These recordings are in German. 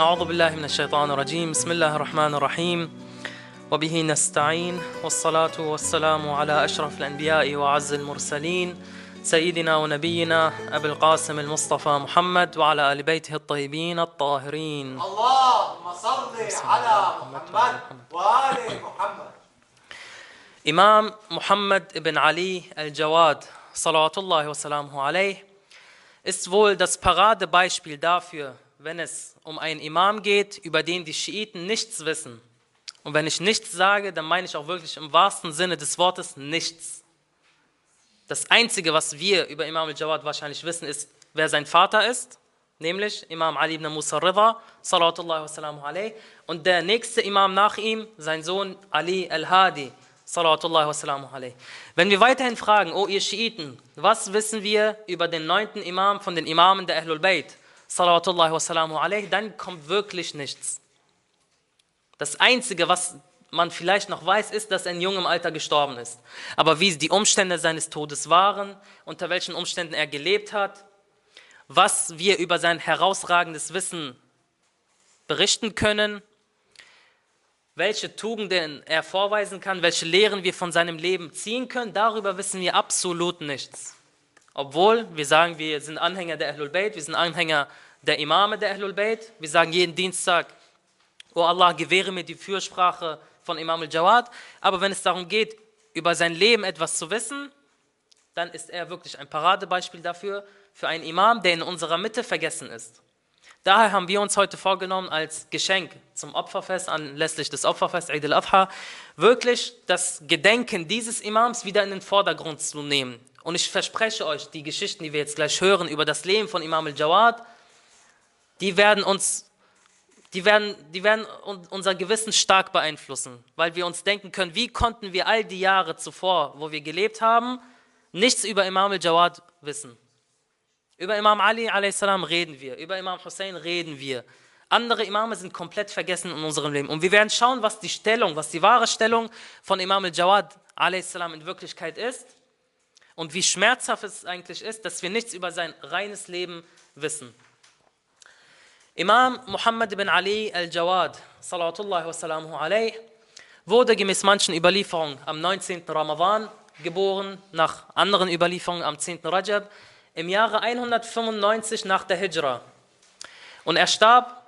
أعوذ بالله من الشيطان الرجيم. بسم الله الرحمن الرحيم. وبه نستعين. والصلاة والسلام على أشرف الأنبياء وعز المرسلين سيدنا ونبينا أبي القاسم المصطفى محمد وعلى آل بيته الطيبين الطاهرين. اللهم صل على محمد وآل محمد. Imam Muhammad ibn Ali al-Jawad, salawatullahi wasalamu alayh, ist wohl das Paradebeispiel dafür, wenn es um einen Imam geht, über den die Schiiten nichts wissen. Und wenn ich nichts sage, dann meine ich auch wirklich im wahrsten Sinne des Wortes nichts. Das Einzige, was wir über Imam al-Jawad wahrscheinlich wissen, ist, wer sein Vater ist, nämlich Imam Ali ibn Musa Rida, salawatullahi wasalamu alayh, und der nächste Imam nach ihm, sein Sohn Ali al-Hadi, salawatullahi wasalamu alayh. Wenn wir weiterhin fragen, oh ihr Schiiten, was wissen wir über den neunten Imam von den Imamen der Ahlul Bayt, salawatullahi wasalamu alayh, dann kommt wirklich nichts. Das Einzige, was man vielleicht noch weiß, ist, dass er in jungem Alter gestorben ist. Aber wie die Umstände seines Todes waren, unter welchen Umständen er gelebt hat, was wir über sein herausragendes Wissen berichten können, welche Tugenden er vorweisen kann, welche Lehren wir von seinem Leben ziehen können, darüber wissen wir absolut nichts. Obwohl wir sagen, wir sind Anhänger der Ahlul Bayt, wir sind Anhänger der Imame der Ahlul Bayt, wir sagen jeden Dienstag, oh Allah, gewähre mir die Fürsprache von Imam al-Jawad, aber wenn es darum geht, über sein Leben etwas zu wissen, dann ist er wirklich ein Paradebeispiel dafür, für einen Imam, der in unserer Mitte vergessen ist. Daher haben wir uns heute vorgenommen, als Geschenk zum Opferfest, anlässlich des Opferfests Eid al-Adha, wirklich das Gedenken dieses Imams wieder in den Vordergrund zu nehmen. Und ich verspreche euch, die Geschichten, die wir jetzt gleich hören über das Leben von Imam al-Jawad, die werden uns, die werden, die werden unser Gewissen stark beeinflussen, weil wir uns denken können, wie konnten wir all die Jahre zuvor, wo wir gelebt haben, nichts über Imam al-Jawad wissen. Über Imam Ali a.s. reden wir, über Imam Hussein reden wir. Andere Imame sind komplett vergessen in unserem Leben. Und wir werden schauen, was die Stellung, was die wahre Stellung von Imam al-Jawad a.s. in Wirklichkeit ist und wie schmerzhaft es eigentlich ist, dass wir nichts über sein reines Leben wissen. Imam Muhammad ibn Ali al-Jawad, salawatullahi wasalamu alayh, wurde gemäß manchen Überlieferungen am 19. Ramadan geboren, nach anderen Überlieferungen am 10. Rajab, im Jahre 195 nach der Hijra. Und er starb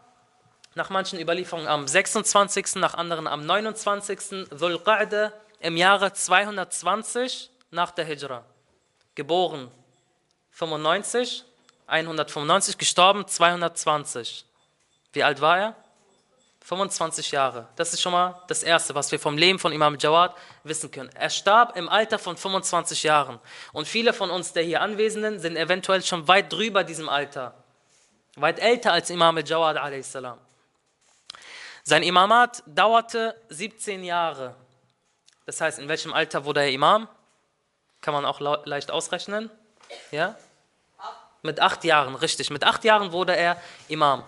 nach manchen Überlieferungen am 26., nach anderen am 29. Dhul Qa'da im Jahre 220 nach der Hijra. Geboren 95, 195, gestorben 220. Wie alt war er? 25 Jahre. Das ist schon mal das Erste, was wir vom Leben von Imam Jawad wissen können. Er starb im Alter von 25 Jahren. Und viele von uns, der hier Anwesenden, sind eventuell schon weit drüber diesem Alter. Weit älter als Imam Jawad a.s. Sein Imamat dauerte 17 Jahre. Das heißt, in welchem Alter wurde er Imam? Kann man auch leicht ausrechnen. Ja? Mit acht Jahren, richtig. Mit acht Jahren wurde er Imam.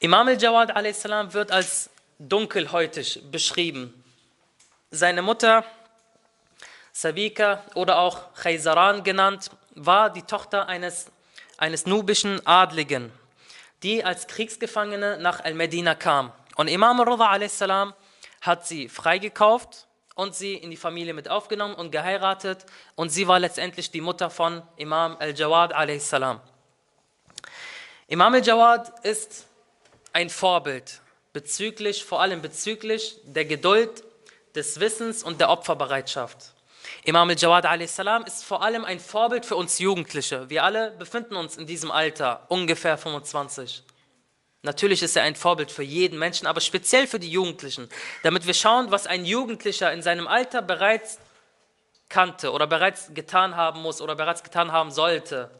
Imam al-Jawad wird als dunkelhäutig beschrieben. Seine Mutter, Sabika oder auch Khayzaran genannt, war die Tochter eines, eines nubischen Adligen, die als Kriegsgefangene nach Al-Medina kam. Und Imam al-Rudha a.s. hat sie freigekauft und sie in die Familie mit aufgenommen und geheiratet und sie war letztendlich die Mutter von Imam al-Jawad a.s. Imam al-Jawad ist ein Vorbild bezüglich, vor allem bezüglich der Geduld, des Wissens und der Opferbereitschaft. Imam al-Jawad a.s. ist vor allem ein Vorbild für uns Jugendliche. Wir alle befinden uns in diesem Alter, ungefähr 25. Natürlich ist er ein Vorbild für jeden Menschen, aber speziell für die Jugendlichen, damit wir schauen, was ein Jugendlicher in seinem Alter bereits kannte oder bereits getan haben muss oder bereits getan haben sollte.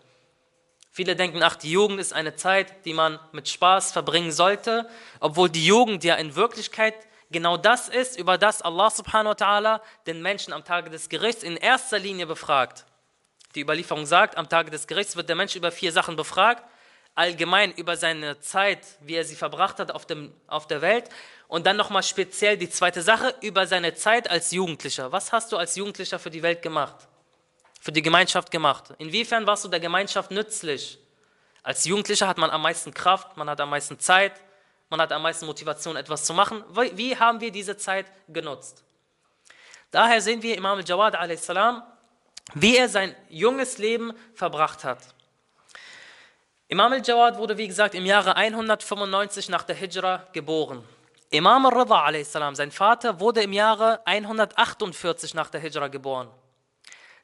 Viele denken, ach, die Jugend ist eine Zeit, die man mit Spaß verbringen sollte, obwohl die Jugend ja in Wirklichkeit genau das ist, über das Allah subhanahu wa ta'ala den Menschen am Tage des Gerichts in erster Linie befragt. Die Überlieferung sagt, am Tage des Gerichts wird der Mensch über vier Sachen befragt. Allgemein über seine Zeit, wie er sie verbracht hat auf, dem, auf der Welt. Und dann nochmal speziell die zweite Sache, über seine Zeit als Jugendlicher. Was hast du als Jugendlicher für die Welt gemacht? für die Gemeinschaft gemacht? Inwiefern warst du der Gemeinschaft nützlich? Als Jugendlicher hat man am meisten Kraft, man hat am meisten Zeit, man hat am meisten Motivation, etwas zu machen. Wie, haben wir diese Zeit genutzt? Daher sehen wir Imam al-Jawad wie er sein junges Leben verbracht hat. Imam al-Jawad wurde, wie gesagt, im Jahre 195 nach der Hijra geboren. Imam al-Rida a.s., sein Vater, wurde im Jahre 148 nach der Hijra geboren.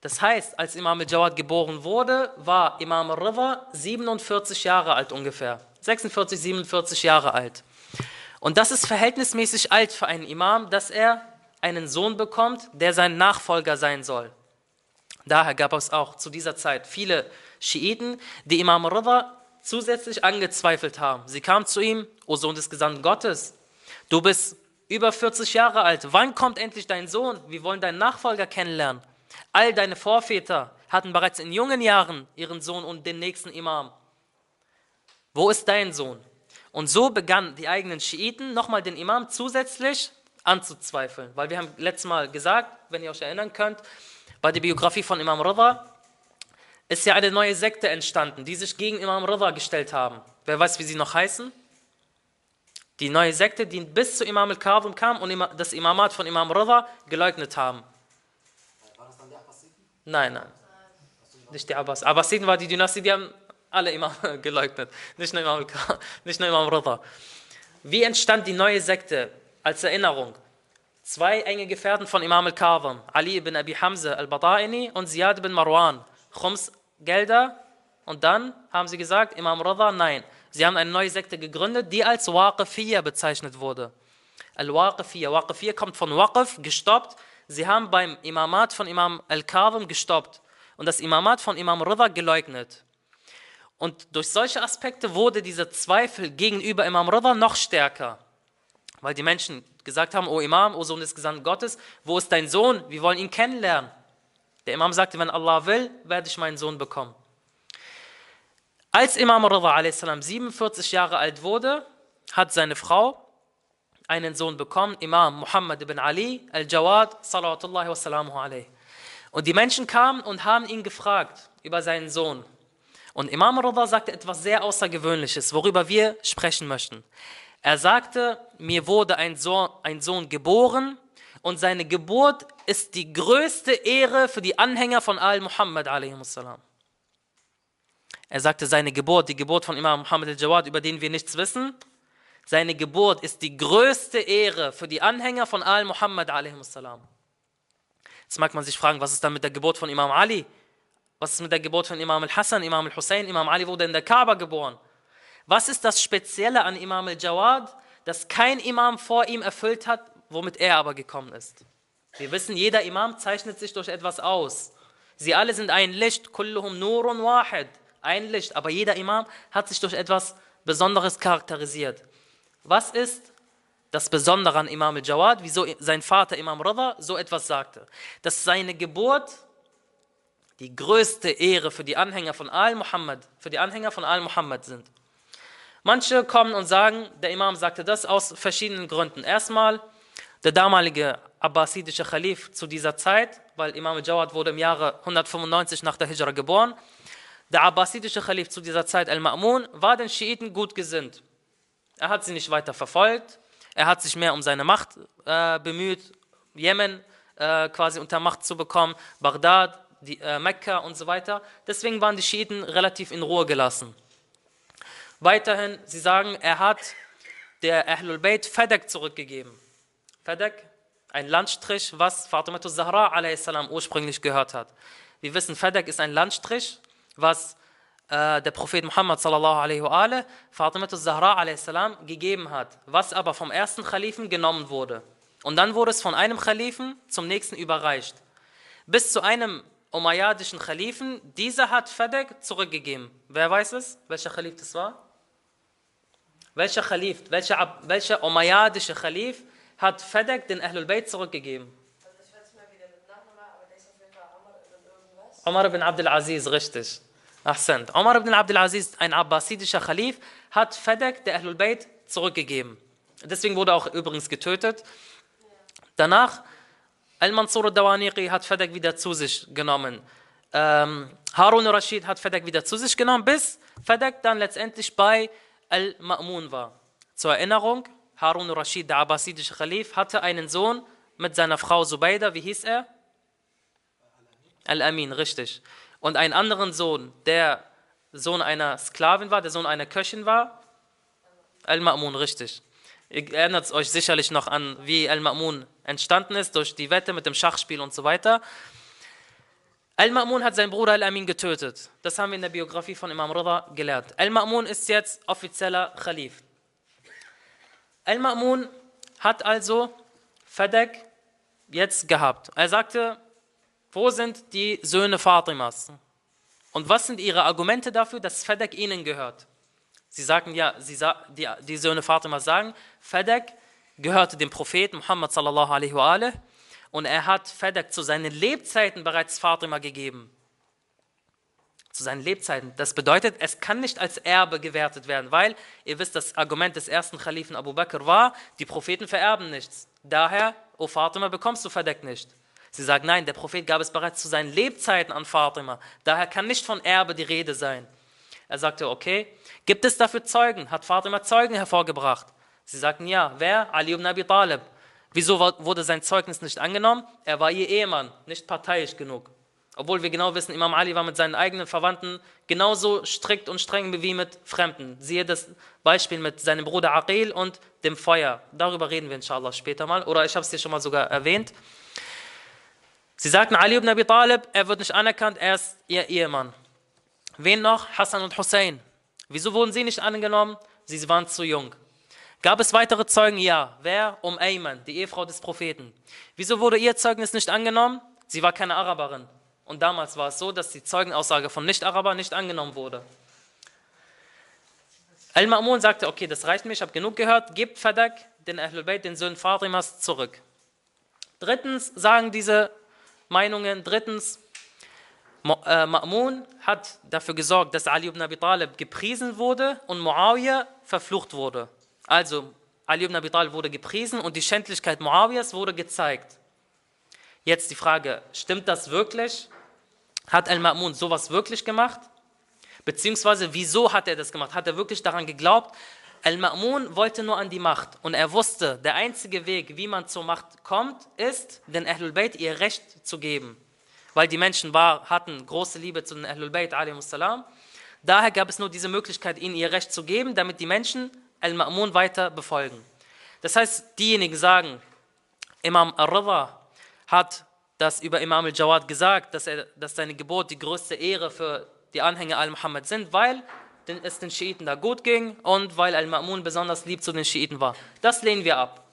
Das heißt, als Imam al-Jawad geboren wurde, war Imam al-Rida 47 Jahre alt ungefähr. 46, 47 Jahre alt. Und das ist verhältnismäßig alt für einen Imam, dass er einen Sohn bekommt, der sein Nachfolger sein soll. Daher gab es auch zu dieser Zeit viele Schiiten, die Imam Rida zusätzlich angezweifelt haben. Sie kamen zu ihm, O Sohn des Gesandten Gottes, du bist über 40 Jahre alt, wann kommt endlich dein Sohn? Wir wollen deinen Nachfolger kennenlernen. All deine Vorväter hatten bereits in jungen Jahren ihren Sohn und den nächsten Imam. Wo ist dein Sohn? Und so begannen die eigenen Schiiten nochmal den Imam zusätzlich anzuzweifeln. Weil wir haben letztes Mal gesagt, wenn ihr euch erinnern könnt, bei der Biografie von Imam Rida ist ja eine neue Sekte entstanden, die sich gegen Imam Rida gestellt haben. Wer weiß, wie sie noch heißen? Die neue Sekte, die bis zu Imam al-Kadhim kam und das Imamat von Imam Rida geleugnet haben. Nein, nein. Nicht die Abbas. Abbasiden war die Dynastie, die haben alle Imam geleugnet. Nicht nur Imam, nicht nur Imam Rida. Wie entstand die neue Sekte? Als Erinnerung. Zwei enge Gefährten von Imam al-Kadhim, Ali ibn Abi Hamza al-Bada'ini und Ziyad ibn Marwan. Khums Gelder und dann haben sie gesagt, Imam Rida, nein. Sie haben eine neue Sekte gegründet, die als Waqifiyya bezeichnet wurde. Al-Waqifiyya. Waqifiyya kommt von Waqif, gestoppt. Sie haben beim Imamat von Imam al-Kadhim gestoppt und das Imamat von Imam Rida geleugnet. Und durch solche Aspekte wurde dieser Zweifel gegenüber Imam Rida noch stärker, weil die Menschen gesagt haben, O Imam, O Sohn des Gesandten Gottes, wo ist dein Sohn? Wir wollen ihn kennenlernen. Der Imam sagte, wenn Allah will, werde ich meinen Sohn bekommen. Als Imam Rida a.s. 47 Jahre alt wurde, hat seine Frau einen Sohn bekommen, Imam Muhammad ibn Ali al-Jawad, salawatullahi wa salamuhu alayhi. Und die Menschen kamen und haben ihn gefragt über seinen Sohn. Und Imam Rida sagte etwas sehr Außergewöhnliches, worüber wir sprechen möchten. Er sagte, mir wurde ein Sohn, ein Sohn geboren und seine Geburt ist die größte Ehre für die Anhänger von Al-Muhammad Er sagte, seine Geburt, die Geburt von Imam Muhammad al-Jawad, über den wir nichts wissen, seine Geburt ist die größte Ehre für die Anhänger von Al-Muhammad Jetzt mag man sich fragen, was ist dann mit der Geburt von Imam Ali? Was ist mit der Geburt von Imam al-Hassan, Imam al-Hussein? Imam Ali wurde in der Kaaba geboren. Was ist das Spezielle an Imam al-Jawad, das kein Imam vor ihm erfüllt hat, womit er aber gekommen ist? Wir wissen, jeder Imam zeichnet sich durch etwas aus. Sie alle sind ein Licht, kulluhum nurun wahid, ein Licht, aber jeder Imam hat sich durch etwas Besonderes charakterisiert. Was ist das Besondere an Imam al-Jawad, wieso sein Vater Imam Rada so etwas sagte? Dass seine Geburt die größte Ehre für die Anhänger von Al-Muhammad, für die Anhänger von Al-Muhammad sind. Manche kommen und sagen, der Imam sagte das aus verschiedenen Gründen. Erstmal, der damalige abbasidische Khalif zu dieser Zeit, weil Imam Jawad wurde im Jahre 195 nach der Hijra geboren, der abbasidische Khalif zu dieser Zeit, Al-Ma'mun, war den Schiiten gut gesinnt. Er hat sie nicht weiter verfolgt, er hat sich mehr um seine Macht äh, bemüht, Jemen äh, quasi unter Macht zu bekommen, Bagdad, die, äh, Mekka und so weiter. Deswegen waren die Schiiten relativ in Ruhe gelassen. Weiterhin, sie sagen, er hat der Ahlul Bayt Fedek zurückgegeben. Fedek, ein Landstrich, was Fatima Zahra a.s. ursprünglich gehört hat. Wir wissen, Fedek ist ein Landstrich, was äh, der Prophet Muhammad sallallahu alaihi wa Fatima Zahra a.s. gegeben hat, was aber vom ersten Khalifen genommen wurde. Und dann wurde es von einem Khalifen zum nächsten überreicht. Bis zu einem umayyadischen Khalifen, dieser hat Fedek zurückgegeben. Wer weiß es? Welcher Khalif das war? Welcher Khalif, welcher, welcher umayyadische Khalif hat Fedek den Ahlul Bayt zurückgegeben? Umar ibn Abdul Aziz, richtig. Ahsend. Umar ibn Abdul Aziz, ein abbasidischer Khalif, hat Fedek der Ahlul Bayt zurückgegeben. Deswegen wurde er auch übrigens getötet. Danach, Al-Mansur al-Dawaniqi hat Fedek wieder zu sich genommen. ähm, Harun al-Rashid hat Fadak wieder zu sich genommen, bis Fadak dann letztendlich bei Al-Ma'mun war. Zur Erinnerung, Harun al-Rashid, der abbasidische Khalif, hatte einen Sohn mit seiner Frau Zubayda, wie hieß er? Al-Amin, richtig. Und einen anderen Sohn, der Sohn einer Sklavin war, der Sohn einer Köchin war? Al-Ma'mun, richtig. Ihr erinnert euch sicherlich noch an, wie Al-Ma'mun entstanden ist, durch die Wette mit dem Schachspiel und so weiter. Al-Ma'mun hat seinen Bruder Al-Amin getötet. Das haben wir in der Biografie von Imam Rida gelernt. Al-Ma'mun ist jetzt offizieller Khalif. Al-Ma'mun hat also Fadek jetzt gehabt. Er sagte, wo sind die Söhne Fatimas? Und was sind ihre Argumente dafür, dass Fadek ihnen gehört? Sie sagen ja, sie, die, die Söhne Fatimas sagen, Fadek gehörte dem Propheten Muhammad sallallahu alaihi wa alaihi und er hat Fadak zu seinen Lebzeiten bereits Fatima gegeben. Zu seinen Lebzeiten. Das bedeutet, es kann nicht als Erbe gewertet werden, weil ihr wisst, das Argument des ersten Khalifen Abu Bakr war, die Propheten vererben nichts. Daher, o Fatima, bekommst du Fadak nicht. Sie sagt, nein, der Prophet gab es bereits zu seinen Lebzeiten an Fatima. Daher kann nicht von Erbe die Rede sein. Er sagte, okay, gibt es dafür Zeugen? Hat Fatima Zeugen hervorgebracht? Sie sagten, ja. Wer? Ali ibn Abi Talib. Wieso wurde sein Zeugnis nicht angenommen? Er war ihr Ehemann, nicht parteiisch genug. Obwohl wir genau wissen, Imam Ali war mit seinen eigenen Verwandten genauso strikt und streng wie mit Fremden. Siehe das Beispiel mit seinem Bruder Aqil und dem Feuer. Darüber reden wir inshallah später mal. Oder ich habe es dir schon mal sogar erwähnt. Sie sagten, Ali ibn Abi Talib, er wird nicht anerkannt, er ist ihr Ehemann. Wen noch? Hassan und Hussein. Wieso wurden sie nicht angenommen? Sie waren zu jung. Gab es weitere Zeugen? Ja. Wer? Um Ayman, die Ehefrau des Propheten. Wieso wurde ihr Zeugnis nicht angenommen? Sie war keine Araberin. Und damals war es so, dass die Zeugenaussage von Nicht-Arabern nicht angenommen wurde. Al-Ma'mun sagte, okay, das reicht mir, ich habe genug gehört, gebt Fadak, den Ahlul Bayt, den Söhnen Fatimas, zurück. Drittens sagen diese Meinungen, drittens, äh, Ma'mun hat dafür gesorgt, dass Ali ibn Abi Talib gepriesen wurde und Muawiyah verflucht wurde. Also, Ali ibn Abi Talib wurde gepriesen und die Schändlichkeit Muawiyas wurde gezeigt. Jetzt die Frage, stimmt das wirklich? Hat Al-Ma'mun sowas wirklich gemacht? Beziehungsweise, wieso hat er das gemacht? Hat er wirklich daran geglaubt? Al-Ma'mun wollte nur an die Macht und er wusste, der einzige Weg, wie man zur Macht kommt, ist, den Ahlul Bayt ihr Recht zu geben. Weil die Menschen war, hatten große Liebe zu den Ahlul Bayt, Daher gab es nur diese Möglichkeit, ihnen ihr Recht zu geben, damit die Menschen Al-Ma'mun weiter befolgen. Das heißt, diejenigen sagen, Imam Ar-Rida hat das über Imam al-Jawad gesagt, dass, er, dass seine Geburt die größte Ehre für die Anhänger al-Muhammad sind, weil es den Schiiten da gut ging und weil Al-Ma'mun besonders lieb zu den Schiiten war. Das lehnen wir ab.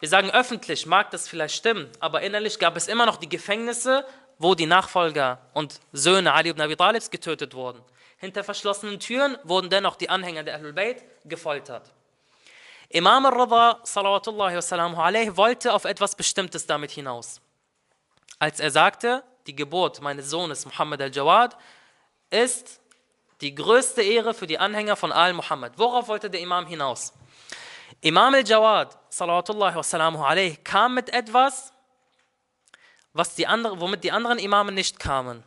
Wir sagen öffentlich, mag das vielleicht stimmen, aber innerlich gab es immer noch die Gefängnisse, wo die Nachfolger und Söhne Ali ibn Abi Talibs getötet wurden. Hinter verschlossenen Türen wurden dennoch die Anhänger der Ahlul Bayt gefoltert. Imam al-Rada salawatullahi wasallamu wollte auf etwas Bestimmtes damit hinaus. Als er sagte, die Geburt meines Sohnes Muhammad al-Jawad ist die größte Ehre für die Anhänger von Al-Muhammad. Worauf wollte der Imam hinaus? Imam al-Jawad salawatullahi wasallamu kam mit etwas, was die andere, womit die anderen Imame nicht kamen.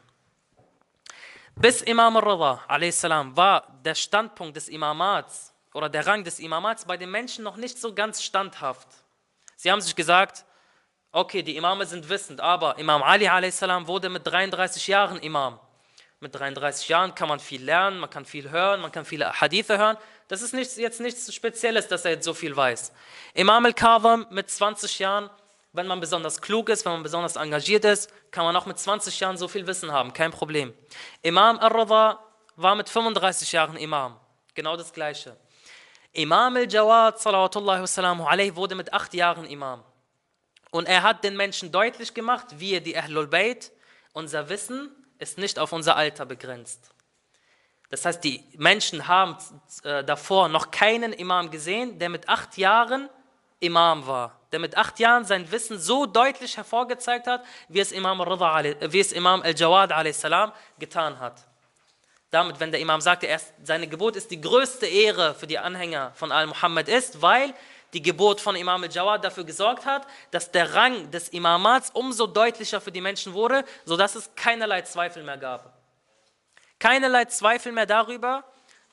Bis Imam al-Rida war der Standpunkt des Imamats oder der Rang des Imamats bei den Menschen noch nicht so ganz standhaft. Sie haben sich gesagt, okay, die Imame sind wissend, aber Imam Ali wurde mit 33 Jahren Imam. Mit 33 Jahren kann man viel lernen, man kann viel hören, man kann viele Hadithe hören. Das ist nichts, jetzt nichts Spezielles, dass er jetzt so viel weiß. Imam al-Kadham mit 20 Jahren wenn man besonders klug ist, wenn man besonders engagiert ist, kann man auch mit 20 Jahren so viel Wissen haben, kein Problem. Imam al-Rada war mit 35 Jahren Imam, genau das Gleiche. Imam al-Jawad wurde mit 8 Jahren Imam. Und er hat den Menschen deutlich gemacht, wir, die Ahlul Bayt, unser Wissen ist nicht auf unser Alter begrenzt. Das heißt, die Menschen haben äh, davor noch keinen Imam gesehen, der mit acht Jahren Imam war der mit acht Jahren sein Wissen so deutlich hervorgezeigt hat, wie es Imam, Imam al-Jawad a.s. getan hat. Damit, wenn der Imam sagte, erst seine Geburt ist die größte Ehre für die Anhänger von Al-Muhammad ist, weil die Geburt von Imam al-Jawad dafür gesorgt hat, dass der Rang des Imamats umso deutlicher für die Menschen wurde, sodass es keinerlei Zweifel mehr gab. Keinerlei Zweifel mehr darüber,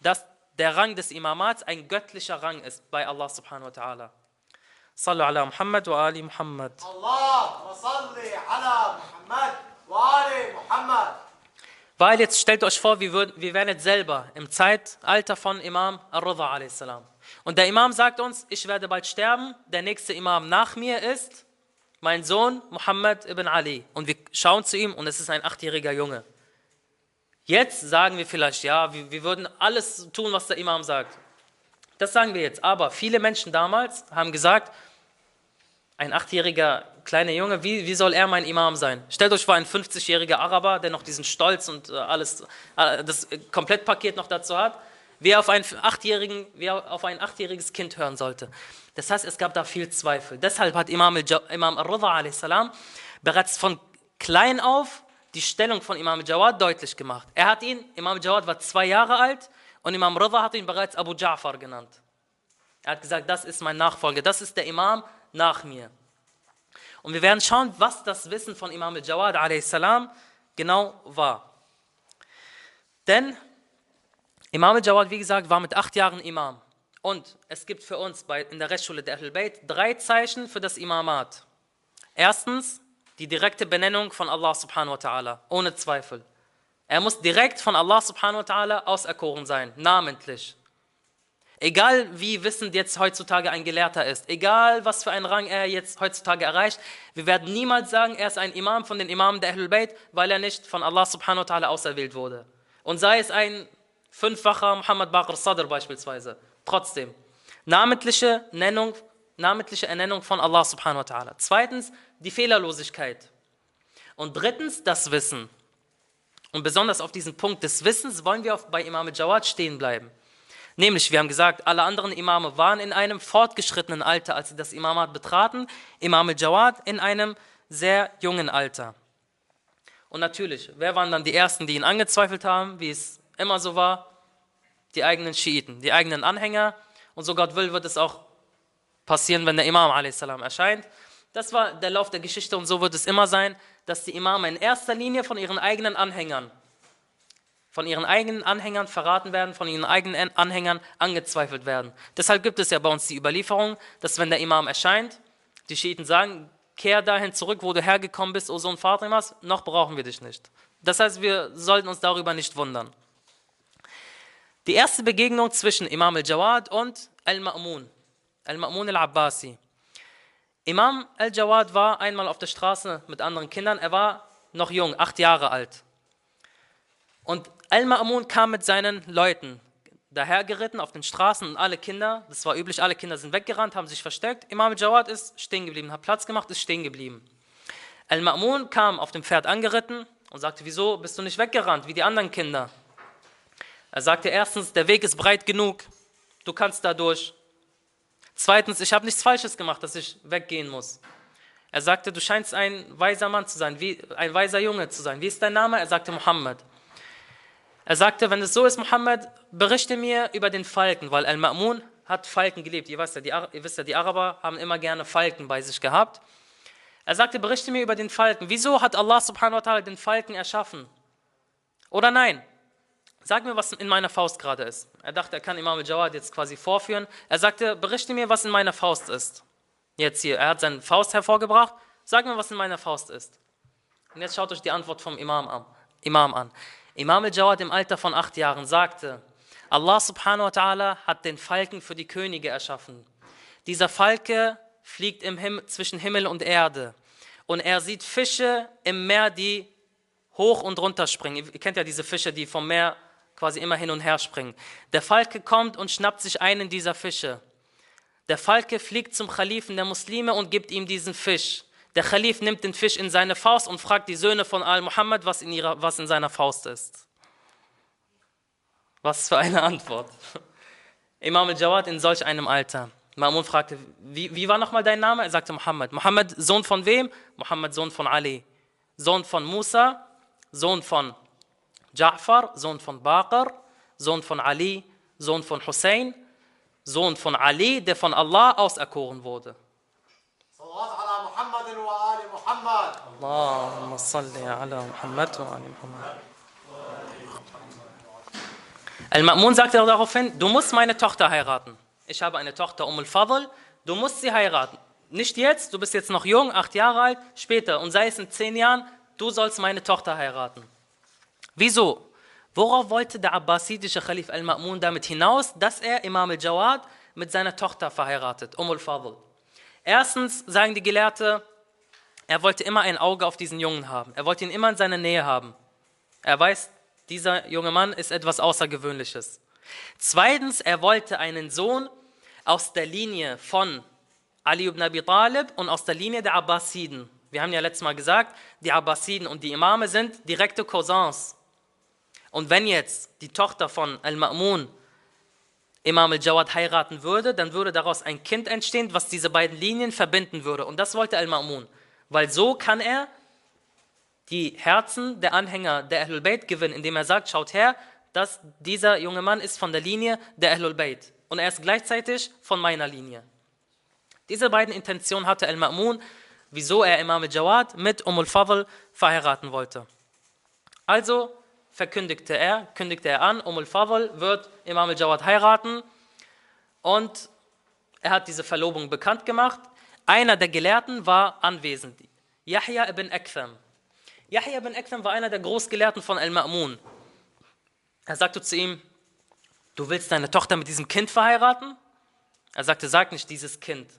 dass der Rang des Imamats ein göttlicher Rang ist bei Allah subhanahu wa ta'ala. Sallu ala Muhammad wa ali Muhammad. اللهم صل على محمد وآل محمد Weil jetzt stellt euch vor, wir, würden, wir wären jetzt selber im Zeitalter von Imam al-Rida a.s. Und der Imam sagt uns, ich werde bald sterben, der nächste Imam nach mir ist mein Sohn Muhammad ibn Ali. Und wir schauen zu ihm und es ist ein achtjähriger Junge. Jetzt sagen wir vielleicht, ja, wir, wir würden alles tun, was der Imam sagt. Das sagen wir jetzt. Aber viele Menschen damals haben gesagt, ein achtjähriger kleiner Junge, wie, wie soll er mein Imam sein? Stellt euch vor, ein 50-jähriger Araber, der noch diesen Stolz und äh, alles, äh, das Komplettpaket noch dazu hat, wie er auf, einen achtjährigen, wie er auf ein achtjähriges Kind hören sollte. Das heißt, es gab da viel Zweifel. Deshalb hat Imam, Imam al-Rudha a.s. bereits von klein auf die Stellung von Imam al-Jawad deutlich gemacht. Er hat ihn, Imam al-Jawad war zwei Jahre alt und Imam Rida hat ihn bereits Abu Ja'far genannt. Er hat gesagt, das ist mein Nachfolger, das ist der Imam nach mir. Und wir werden schauen, was das Wissen von Imam al-Jawad a.s. genau war. Denn Imam al-Jawad, wie gesagt, war mit acht Jahren Imam. Und es gibt für uns bei, in der Rechtsschule der Ahlul Bayt drei Zeichen für das Imamat. Erstens, die direkte Benennung von Allah subhanahu wa ta'ala, ohne Zweifel. Er muss direkt von Allah subhanahu wa ta'ala auserkoren sein, namentlich. Egal wie wissend jetzt heutzutage ein Gelehrter ist, egal was für einen Rang er jetzt heutzutage erreicht, wir werden niemals sagen, er ist ein Imam von den Imamen der Ahlul Bayt, weil er nicht von Allah subhanahu wa ta'ala auserwählt wurde. Und sei es ein fünffacher Muhammad Baqir Sadr beispielsweise, trotzdem. Namentliche Nennung, namentliche Ernennung von Allah subhanahu wa ta'ala. Zweitens, die Fehlerlosigkeit. Und drittens, das Wissen. Und besonders auf diesen Punkt des Wissens wollen wir bei Imam Jawad stehen bleiben. Nämlich, wir haben gesagt, alle anderen Imame waren in einem fortgeschrittenen Alter, als sie das Imamat betraten. Imam Jawad in einem sehr jungen Alter. Und natürlich, wer waren dann die Ersten, die ihn angezweifelt haben, wie es immer so war? Die eigenen Schiiten, die eigenen Anhänger. Und so Gott will, wird es auch passieren, wenn der Imam a.s. erscheint. Das war der Lauf der Geschichte und so wird es immer sein, dass die Imame in erster Linie von ihren eigenen Anhängern, von ihren eigenen Anhängern verraten werden, von ihren eigenen Anhängern angezweifelt werden. Deshalb gibt es ja bei uns die Überlieferung, dass wenn der Imam erscheint, die Schiiten sagen, kehr dahin zurück, wo du hergekommen bist, o Sohn Fatimas, noch brauchen wir dich nicht. Das heißt, wir sollten uns darüber nicht wundern. Die erste Begegnung zwischen Imam al-Jawad und Al-Ma'mun, Al-Ma'mun al-Abbasi. Imam al-Jawad war einmal auf der Straße mit anderen Kindern. Er war noch jung, acht Jahre alt. Und Al-Ma'mun kam mit seinen Leuten dahergeritten auf den Straßen und alle Kinder, das war üblich, alle Kinder sind weggerannt, haben sich versteckt. Imam al-Jawad ist stehen geblieben, hat Platz gemacht, ist stehen geblieben. Al-Ma'mun kam auf dem Pferd angeritten und sagte, wieso bist du nicht weggerannt, wie die anderen Kinder? Er sagte erstens, der Weg ist breit genug, du kannst da durch. Zweitens, ich habe nichts Falsches gemacht, dass ich weggehen muss. Er sagte, du scheinst ein weiser Mann zu sein, wie, ein weiser Junge zu sein. Wie ist dein Name? Er sagte Mohammed. Er sagte, wenn es so ist, Mohammed, berichte mir über den Falken, weil Al-Ma'mun hat Falken gelebt. Ihr, wisst ja, die, ihr wisst ja, die Araber haben immer gerne Falken bei sich gehabt. Er sagte, berichte mir über den Falken. Wieso hat Allah subhanahu wa ta'ala den Falken erschaffen? Oder nein? Sag mir, was in meiner Faust gerade ist. Er dachte, er kann Imam al-Jawad jetzt quasi vorführen. Er sagte, berichte mir, was in meiner Faust ist. Jetzt hier, er hat seine Faust hervorgebracht. Sag mir, was in meiner Faust ist. Und jetzt schaut euch die Antwort vom Imam an. Imam, an. Imam al-Jawad im Alter von acht Jahren sagte, Allah subhanahu wa ta'ala hat den Falken für die Könige erschaffen. Dieser Falke fliegt im Him zwischen Himmel und Erde. Und er sieht Fische im Meer, die hoch und runter springen. Ihr kennt ja diese Fische, die vom Meer quasi immer hin und her springen. Der Falke kommt und schnappt sich einen dieser Fische. Der Falke fliegt zum Khalifen der Muslime und gibt ihm diesen Fisch. Der Khalif nimmt den Fisch in seine Faust und fragt die Söhne von Al-Muhammad, was, was in seiner Faust ist. Was für eine Antwort. Imam al-Jawad in solch einem Alter. Ma'mun fragte, wie, wie war nochmal dein Name? Er sagte Muhammad. Muhammad, Sohn von wem? Muhammad, Sohn von Ali. Sohn von Musa, Sohn von Ja'far, Sohn von Baqir, Sohn von Ali, Sohn von Hussein. Sohn von Ali, der von Allah auserkoren wurde. محمد اللهم صل على Muhammad wa ali Muhammad. Al-Ma'mun sagte daraufhin, du musst meine Tochter heiraten. Ich habe eine Tochter, Umm al-Fadl, du musst sie heiraten. Nicht jetzt, du bist jetzt noch jung, acht Jahre alt, später und sei es in zehn Jahren, du sollst meine Tochter heiraten. Wieso? Worauf wollte der abbasidische Khalif al-Ma'mun damit hinaus, dass er Imam al-Jawad mit seiner Tochter verheiratet, Umm al-Fadl? Erstens sagen die Gelehrte, er wollte immer ein Auge auf diesen Jungen haben. Er wollte ihn immer in seiner Nähe haben. Er weiß, dieser junge Mann ist etwas Außergewöhnliches. Zweitens, er wollte einen Sohn aus der Linie von Ali ibn Abi Talib und aus der Linie der Abbasiden. Wir haben ja letztes Mal gesagt, die Abbasiden und die Imame sind direkte Cousins. Und wenn jetzt die Tochter von Al-Ma'mun Imam al-Jawad heiraten würde, dann würde daraus ein Kind entstehen, was diese beiden Linien verbinden würde. Und das wollte Al-Ma'mun. Weil so kann er die Herzen der Anhänger der Ahlul Bayt gewinnen, indem er sagt, schaut her, dass dieser junge Mann ist von der Linie der Ahlul Bayt. Und er ist gleichzeitig von meiner Linie. Diese beiden Intentionen hatte Al-Ma'mun, wieso er Imam al-Jawad mit Umm al-Fadl verheiraten wollte. Also verkündigte er, kündigte er an, Umm al-Fadl wird Imam al-Jawad heiraten und er hat diese Verlobung bekannt gemacht. Einer der Gelehrten war anwesend, Yahya ibn Aktham. Yahya ibn Aktham war einer der Großgelehrten von Al-Ma'mun. Er sagte zu ihm, du willst deine Tochter mit diesem Kind verheiraten? Er sagte, sag nicht dieses Kind.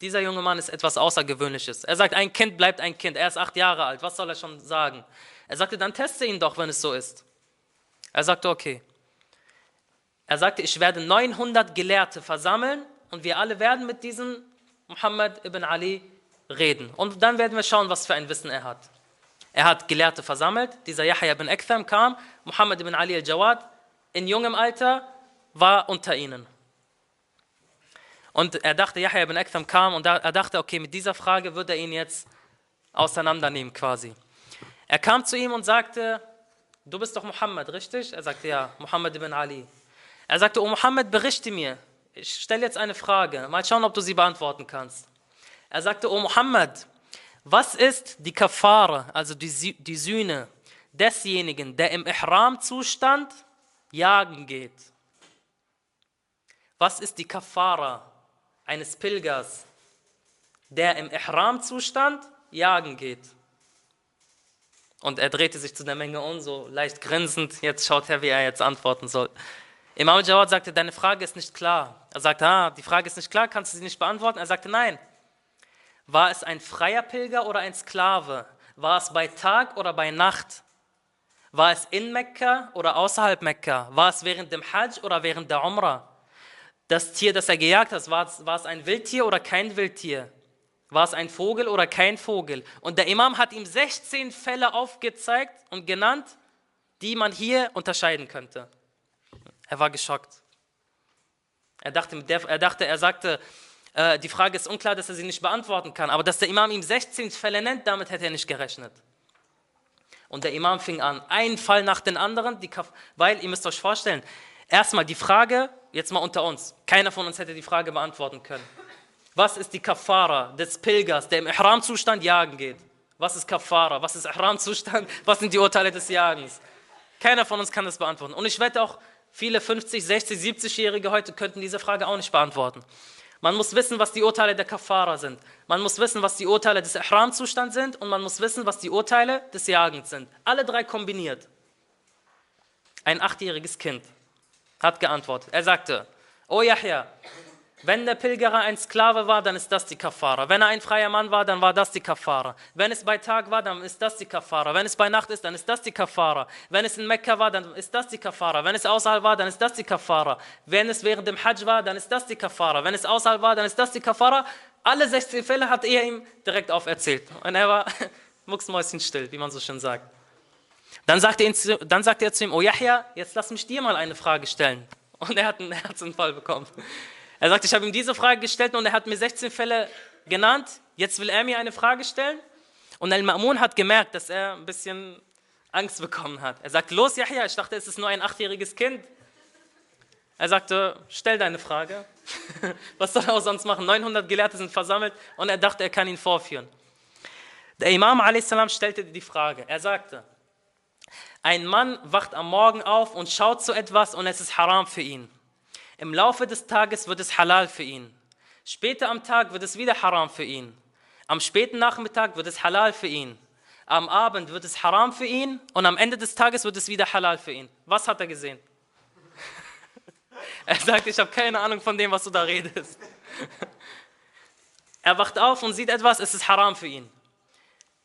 Dieser junge Mann ist etwas Außergewöhnliches. Er sagt, ein Kind bleibt ein Kind. Er ist acht Jahre alt. Was soll er schon sagen? Er sagte, dann teste ihn doch, wenn es so ist. Er sagte, okay. Er sagte, ich werde 900 Gelehrte versammeln und wir alle werden mit diesem Muhammad ibn Ali reden. Und dann werden wir schauen, was für ein Wissen er hat. Er hat Gelehrte versammelt. Dieser Yahya ibn Aktham kam. Muhammad ibn Ali al-Jawad in jungem Alter war unter ihnen. Und er dachte, Yahya ibn Aktham kam und er dachte, okay, mit dieser Frage wird er ihn jetzt auseinandernehmen quasi. Er kam zu ihm und sagte, du bist doch Muhammad, richtig? Er sagte, ja, Muhammad ibn Ali. Er sagte, oh Muhammad, berichte mir. Ich stelle jetzt eine Frage. Mal schauen, ob du sie beantworten kannst. Er sagte, oh Muhammad, was ist die Kafara, also die, die Sühne desjenigen, der im Ihram-Zustand jagen geht? Was ist die Kafara eines Pilgers, der im Ihram-Zustand jagen geht? Und er drehte sich zu der Menge um, so leicht grinsend. Jetzt schaut er, wie er jetzt antworten soll. Imam Jawad sagte, deine Frage ist nicht klar. Er sagte, ah, die Frage ist nicht klar, kannst du sie nicht beantworten? Er sagte, nein. War es ein freier Pilger oder ein Sklave? War es bei Tag oder bei Nacht? War es in Mekka oder außerhalb Mekka? War es während dem Hajj oder während der Umrah? Das Tier, das er gejagt hat, war es, war es ein Wildtier oder kein Wildtier? War es ein Vogel oder kein Vogel? Und der Imam hat ihm 16 Fälle aufgezeigt und genannt, die man hier unterscheiden könnte. Er war geschockt. Er dachte, er, dachte, er sagte, äh, die Frage ist unklar, dass er sie nicht beantworten kann. Aber dass der Imam ihm 16 Fälle nennt, damit hätte er nicht gerechnet. Und der Imam fing an, einen Fall nach dem anderen, weil ihr müsst euch vorstellen, erstmal die Frage, jetzt mal unter uns, keiner von uns hätte die Frage beantworten können. Was ist die Kafara des Pilgers, der im Ihram-Zustand jagen geht? Was ist Kafara? Was ist Ihram-Zustand? Was sind die Urteile des Jagens? Keiner von uns kann das beantworten. Und ich wette auch, viele 50, 60, 70-Jährige heute könnten diese Frage auch nicht beantworten. Man muss wissen, was die Urteile der Kafara sind. Man muss wissen, was die Urteile des Ihram-Zustands sind. Und man muss wissen, was die Urteile des Jagens sind. Alle drei kombiniert. Ein achtjähriges Kind hat geantwortet. Er sagte, O Yahya, wenn der Pilgerer ein Sklave war, dann ist das die Kafara. Wenn er ein freier Mann war, dann war das die Kafara. Wenn es bei Tag war, dann ist das die Kafara. Wenn es bei Nacht ist, dann ist das die Kafara. Wenn es in Mekka war, dann ist das die Kafara. Wenn es außerhalb war, dann ist das die Kafara. Wenn es während dem Hajj war, dann ist das die Kafara. Wenn es außerhalb war, dann ist das die Kafara. Alle 16 Fälle hat er ihm direkt auferzählt. Und er war mucksmäuschenstill, wie man so schön sagt. Dann sagte, ihn, dann sagte er zu ihm, oh Yahya, jetzt lass mich dir mal eine Frage stellen. Und er hat einen Herzinfall bekommen. Er sagt, ich habe ihm diese Frage gestellt und er hat mir 16 Fälle genannt. Jetzt will er mir eine Frage stellen. Und Al-Ma'mun hat gemerkt, dass er ein bisschen Angst bekommen hat. Er sagt, los Yahya, ich dachte, es ist nur ein achtjähriges Kind. Er sagte, stell deine Frage. Was soll er auch sonst machen? 900 Gelehrte sind versammelt und er dachte, er kann ihn vorführen. Der Imam a.s. stellte die Frage. Er sagte, ein Mann wacht am Morgen auf und schaut zu etwas und es ist haram für ihn. Im Laufe des Tages wird es halal für ihn. Später am Tag wird es wieder haram für ihn. Am späten Nachmittag wird es halal für ihn. Am Abend wird es haram für ihn und am Ende des Tages wird es wieder halal für ihn. Was hat er gesehen? Er sagt, ich habe keine Ahnung von dem, was du da redest. Er wacht auf und sieht etwas, es ist haram für ihn.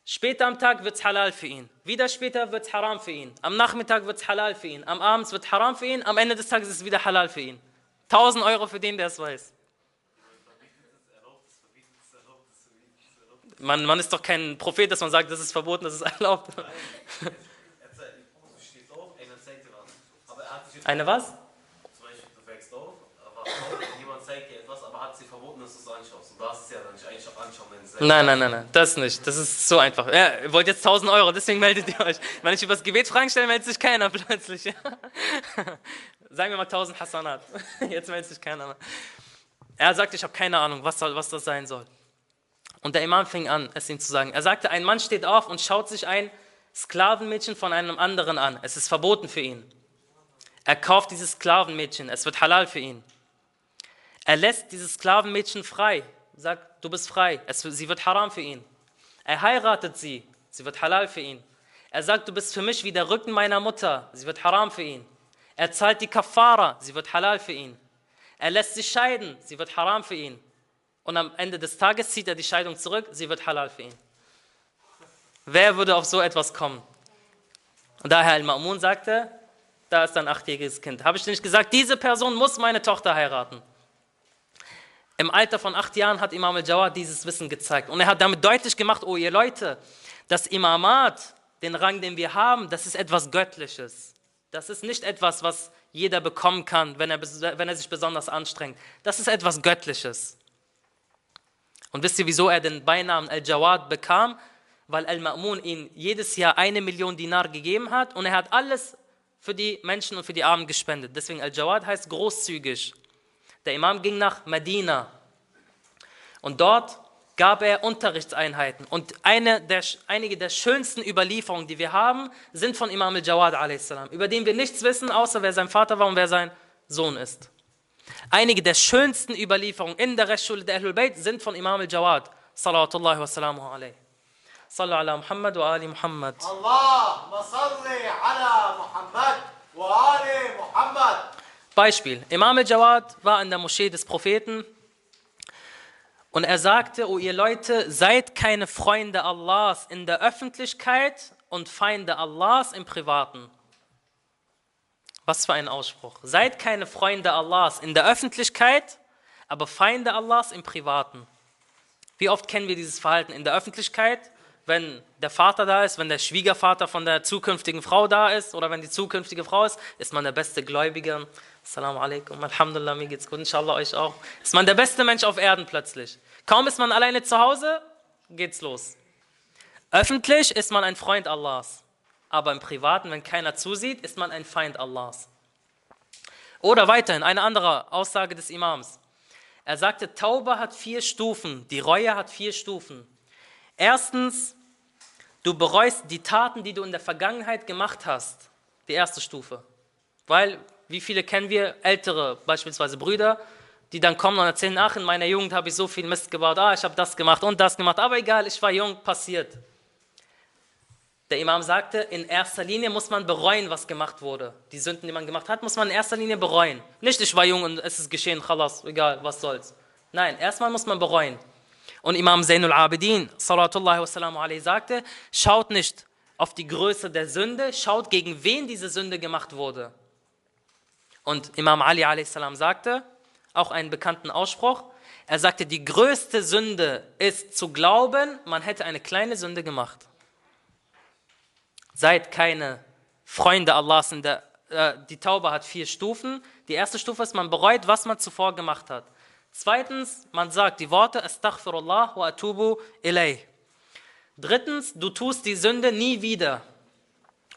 Später am Tag wird es halal für ihn. Wieder später wird es haram für ihn. Am Nachmittag wird es halal für ihn. Am Abend wird es haram für ihn. Am Ende des Tages ist es wieder halal für ihn. 1000 Euro für den, der es weiß. Man, man ist doch kein Prophet, dass man sagt, das ist verboten, das ist erlaubt. Eine was? Zum Beispiel, du wächst auf, aber jemand zeigt dir etwas, aber hat sie verboten, dass du es anschaust. Und darfst es ja dann nicht anschauen, wenn es Nein, nein, nein, nein, das nicht. Das ist so einfach. Ja, ihr wollt jetzt 1000 Euro, deswegen meldet ihr euch. Wenn ich über das Gebet Fragen stelle, meldet sich keiner plötzlich. Ja. Sagen wir mal 1000 Hassanat. Jetzt meldet sich keiner mehr. Er sagte, ich habe keine Ahnung, was, was das sein soll. Und der Imam fing an, es ihm zu sagen. Er sagte, ein Mann steht auf und schaut sich ein Sklavenmädchen von einem anderen an. Es ist verboten für ihn. Er kauft dieses Sklavenmädchen, es wird halal für ihn. Er lässt dieses Sklavenmädchen frei, sagt, du bist frei, es, sie wird haram für ihn. Er heiratet sie, sie wird halal für ihn. Er sagt, du bist für mich wie der Rücken meiner Mutter, sie wird haram für ihn. Er zahlt die Kafara, sie wird halal für ihn. Er lässt sich scheiden, sie wird haram für ihn. Und am Ende des Tages zieht er die Scheidung zurück, sie wird halal für ihn. Wer würde auf so etwas kommen? Und daher Al-Ma'mun sagte, da ist ein achtjähriges Kind. Habe ich nicht gesagt, diese Person muss meine Tochter heiraten? Im Alter von acht Jahren hat Imam al-Jawad dieses Wissen gezeigt. Und er hat damit deutlich gemacht, oh ihr Leute, das Imamat, den Rang, den wir haben, das ist etwas Göttliches. Das ist nicht etwas, was jeder bekommen kann, wenn er, wenn er sich besonders anstrengt. Das ist etwas Göttliches. Und wisst ihr, wieso er den Beinamen Al-Jawad bekam? Weil Al-Ma'mun ihm jedes Jahr eine Million Dinar gegeben hat und er hat alles für die Menschen und für die Armen gespendet. Deswegen Al-Jawad heißt großzügig. Der Imam ging nach Medina und dort gab er Unterrichtseinheiten. Und eine der, einige der schönsten Überlieferungen, die wir haben, sind von Imam al-Jawad a.s., über den wir nichts wissen, außer wer sein Vater war und wer sein Sohn ist. Einige der schönsten Überlieferungen in der Rechtsschule der Ahlul Bayt sind von Imam al-Jawad, salawatullahi wa salamuhu alayhi. Sallu ala Muhammad wa ali Muhammad. اللهم صل على محمد وآل محمد Beispiel. Imam al-Jawad war in der Moschee des Propheten und er sagte, o ihr Leute, seid keine Freunde Allahs in der Öffentlichkeit und Feinde Allahs im Privaten. Was für ein Ausspruch. Seid keine Freunde Allahs in der Öffentlichkeit, aber Feinde Allahs im Privaten. Wie oft kennen wir dieses Verhalten in der Öffentlichkeit, wenn der Vater da ist, wenn der Schwiegervater von der zukünftigen Frau da ist oder wenn die zukünftige Frau ist, ist man der beste Gläubige. Assalamu alaikum, Alhamdulillah, mir geht's gut, inshallah euch auch. Ist man der beste Mensch auf Erden plötzlich. Kaum ist man alleine zu Hause, geht's los. Öffentlich ist man ein Freund Allahs, aber im Privaten, wenn keiner zusieht, ist man ein Feind Allahs. Oder weiterhin eine andere Aussage des Imams. Er sagte, Tauba hat vier Stufen, die Reue hat vier Stufen. Erstens, du bereust die Taten, die du in der Vergangenheit gemacht hast. Die erste Stufe. Weil, wie viele kennen wir, ältere beispielsweise Brüder, die dann kommen und erzählen, ach, in meiner Jugend habe ich so viel Mist gebaut, ah, ich habe das gemacht und das gemacht, aber egal, ich war jung, passiert. Der Imam sagte, in erster Linie muss man bereuen, was gemacht wurde. Die Sünden, die man gemacht hat, muss man in erster Linie bereuen. Nicht, ich war jung und es ist geschehen, khalas, egal, was soll's. Nein, erstmal muss man bereuen. Und Imam Zainul Abidin, salatullahi wassalamu alaihi, sagte, schaut nicht auf die Größe der Sünde, schaut gegen wen diese Sünde gemacht wurde. Und Imam Ali a.s. sagte, auch einen bekannten Ausspruch, er sagte, die größte Sünde ist zu glauben, man hätte eine kleine Sünde gemacht. Seid keine Freunde Allahs. In der, äh, die Taube hat vier Stufen. Die erste Stufe ist, man bereut, was man zuvor gemacht hat. Zweitens, man sagt die Worte Astaghfirullah wa atubu ilayh. Drittens, du tust die Sünde nie wieder.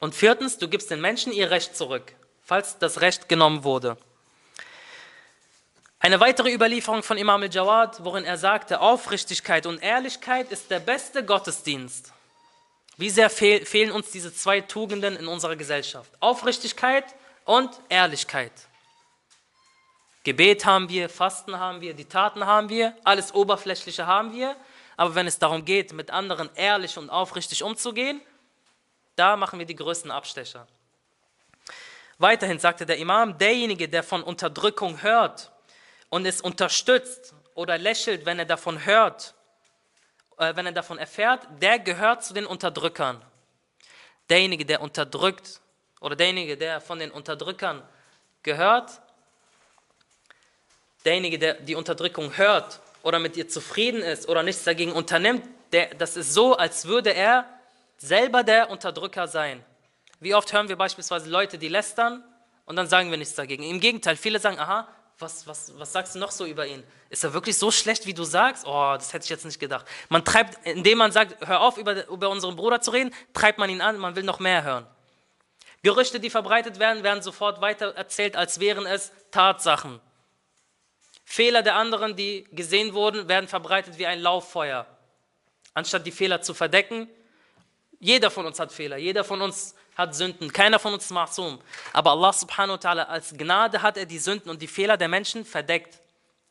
Und viertens, du gibst den Menschen ihr Recht zurück, falls das Recht genommen wurde. Eine weitere Überlieferung von Imam al-Jawad, worin er sagte, Aufrichtigkeit und Ehrlichkeit ist der beste Gottesdienst. Wie sehr fehl, fehlen uns diese zwei Tugenden in unserer Gesellschaft? Aufrichtigkeit und Ehrlichkeit. Gebet haben wir, Fasten haben wir, die Taten haben wir, alles Oberflächliche haben wir, aber wenn es darum geht, mit anderen ehrlich und aufrichtig umzugehen, da machen wir die größten Abstecher. Weiterhin sagte der Imam, derjenige, der von Unterdrückung hört und es unterstützt oder lächelt, wenn er davon hört, äh, wenn er davon erfährt, der gehört zu den Unterdrückern. Derjenige, der unterdrückt oder derjenige, der von den Unterdrückern gehört, derjenige, der die Unterdrückung hört oder mit ihr zufrieden ist oder nichts dagegen unternimmt, der, das ist so, als würde er selber der Unterdrücker sein. Wie oft hören wir beispielsweise Leute, die lästern und dann sagen wir nichts dagegen. Im Gegenteil, viele sagen, aha, was, was, was sagst du noch so über ihn? Ist er wirklich so schlecht, wie du sagst? Oh, das hätte ich jetzt nicht gedacht. Man treibt, indem man sagt, hör auf, über, über unseren Bruder zu reden, treibt man ihn an, man will noch mehr hören. Gerüchte, die verbreitet werden, werden sofort weiter erzählt, als wären es Tatsachen. Fehler der anderen, die gesehen wurden, werden verbreitet wie ein Lauffeuer. Anstatt die Fehler zu verdecken, jeder von uns hat Fehler, jeder von uns hat Sünden, keiner von uns ist ma'asum. Aber Allah subhanahu wa ta'ala, als Gnade hat er die Sünden und die Fehler der Menschen verdeckt.